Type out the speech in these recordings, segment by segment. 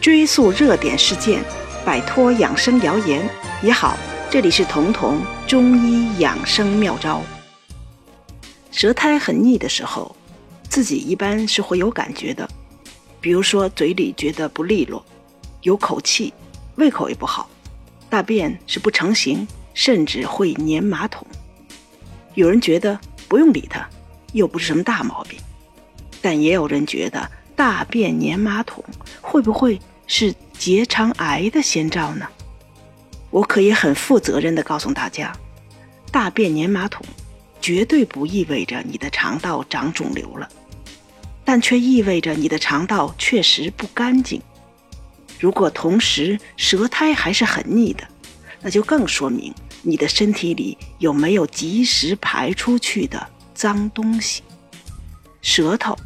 追溯热点事件，摆脱养生谣言也好。这里是彤彤中医养生妙招。舌苔很腻的时候，自己一般是会有感觉的，比如说嘴里觉得不利落，有口气，胃口也不好，大便是不成形，甚至会粘马桶。有人觉得不用理它，又不是什么大毛病，但也有人觉得大便粘马桶会不会是结肠癌的先兆呢？我可以很负责任地告诉大家，大便粘马桶，绝对不意味着你的肠道长肿瘤了，但却意味着你的肠道确实不干净。如果同时舌苔还是很腻的，那就更说明你的身体里有没有及时排出去的脏东西。舌头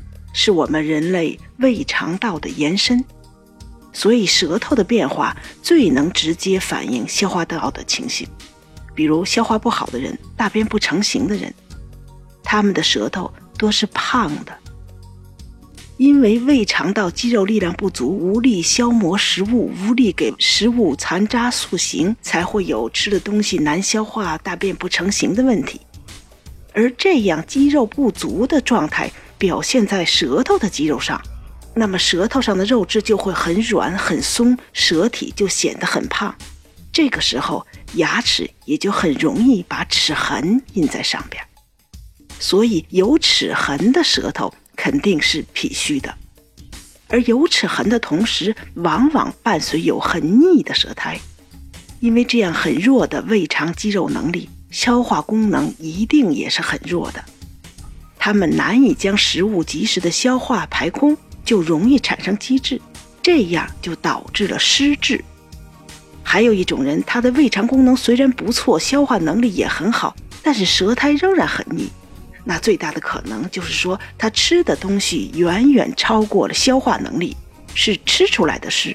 是我们人类胃肠道的延伸。所以，舌头的变化最能直接反映消化道的情形。比如，消化不好的人，大便不成形的人，他们的舌头多是胖的，因为胃肠道肌肉力量不足，无力消磨食物，无力给食物残渣塑形，才会有吃的东西难消化、大便不成形的问题。而这样肌肉不足的状态，表现在舌头的肌肉上。那么舌头上的肉质就会很软很松，舌体就显得很胖。这个时候，牙齿也就很容易把齿痕印在上边。所以有齿痕的舌头肯定是脾虚的，而有齿痕的同时，往往伴随有很腻的舌苔，因为这样很弱的胃肠肌肉能力，消化功能一定也是很弱的，他们难以将食物及时的消化排空。就容易产生积滞，这样就导致了湿滞。还有一种人，他的胃肠功能虽然不错，消化能力也很好，但是舌苔仍然很腻。那最大的可能就是说，他吃的东西远远超过了消化能力，是吃出来的湿。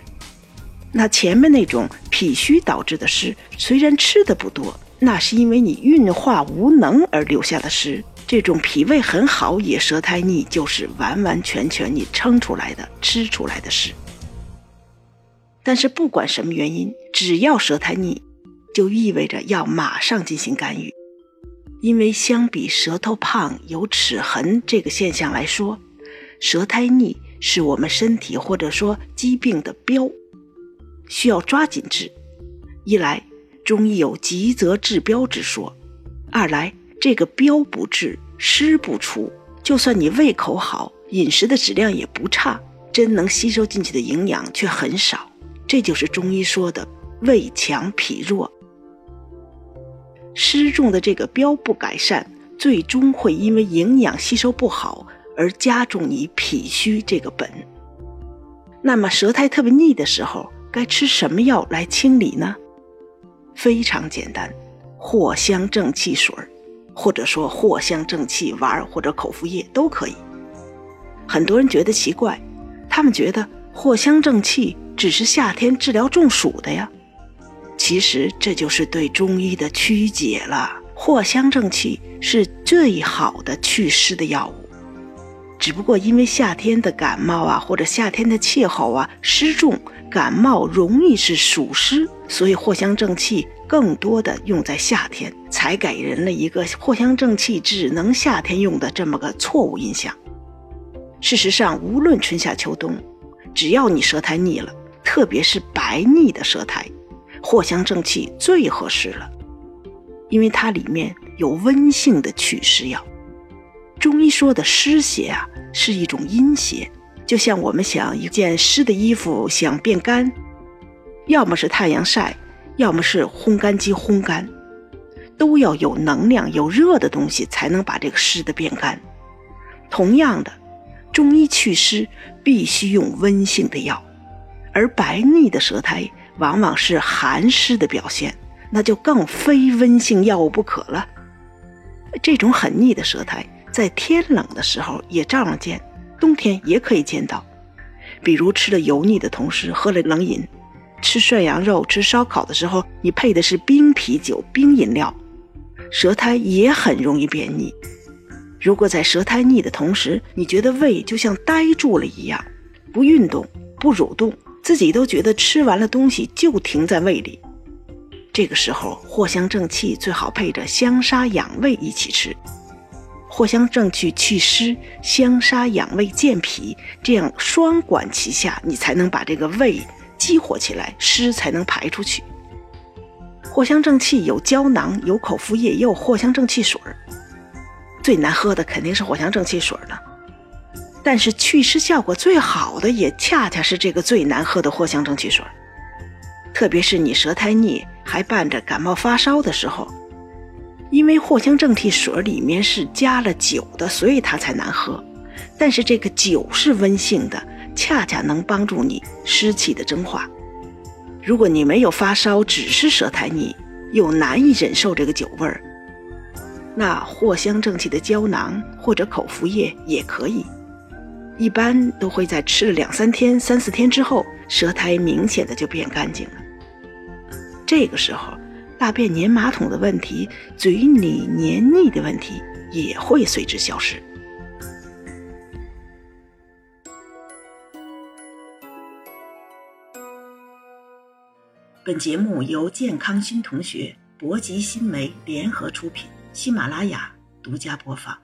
那前面那种脾虚导致的湿，虽然吃的不多，那是因为你运化无能而留下的湿。这种脾胃很好也舌苔腻，就是完完全全你撑出来的、吃出来的事。但是不管什么原因，只要舌苔腻，就意味着要马上进行干预。因为相比舌头胖、有齿痕这个现象来说，舌苔腻是我们身体或者说疾病的标，需要抓紧治。一来，中医有急则治标之说；二来，这个标不治，湿不出，就算你胃口好，饮食的质量也不差，真能吸收进去的营养却很少。这就是中医说的胃强脾弱。湿重的这个标不改善，最终会因为营养吸收不好而加重你脾虚这个本。那么舌苔特别腻的时候，该吃什么药来清理呢？非常简单，藿香正气水儿。或者说藿香正气丸或者口服液都可以。很多人觉得奇怪，他们觉得藿香正气只是夏天治疗中暑的呀。其实这就是对中医的曲解了。藿香正气是最好的祛湿的药物，只不过因为夏天的感冒啊，或者夏天的气候啊湿重，感冒容易是暑湿，所以藿香正气。更多的用在夏天，才给人了一个藿香正气只能夏天用的这么个错误印象。事实上，无论春夏秋冬，只要你舌苔腻了，特别是白腻的舌苔，藿香正气最合适了，因为它里面有温性的祛湿药。中医说的湿邪啊，是一种阴邪，就像我们想一件湿的衣服想变干，要么是太阳晒。要么是烘干机烘干，都要有能量、有热的东西才能把这个湿的变干。同样的，中医祛湿必须用温性的药，而白腻的舌苔往往是寒湿的表现，那就更非温性药物不可了。这种很腻的舌苔，在天冷的时候也照样见，冬天也可以见到，比如吃了油腻的同时喝了冷饮。吃涮羊肉、吃烧烤的时候，你配的是冰啤酒、冰饮料，舌苔也很容易变腻。如果在舌苔腻的同时，你觉得胃就像呆住了一样，不运动、不蠕动，自己都觉得吃完了东西就停在胃里。这个时候，藿香正气最好配着香砂养胃一起吃。藿香正气祛湿，香砂养胃健脾，这样双管齐下，你才能把这个胃激活起来，湿才能排出去。藿香正气有胶囊，有口服液，也有藿香正气水儿。最难喝的肯定是藿香正气水了，但是祛湿效果最好的也恰恰是这个最难喝的藿香正气水。特别是你舌苔腻还伴着感冒发烧的时候。因为藿香正气水里面是加了酒的，所以它才难喝。但是这个酒是温性的，恰恰能帮助你湿气的蒸化。如果你没有发烧，只是舌苔腻，又难以忍受这个酒味儿，那藿香正气的胶囊或者口服液也可以。一般都会在吃了两三天、三四天之后，舌苔明显的就变干净了。这个时候。大便粘马桶的问题，嘴里黏腻的问题也会随之消失。本节目由健康新同学、博吉新媒联合出品，喜马拉雅独家播放。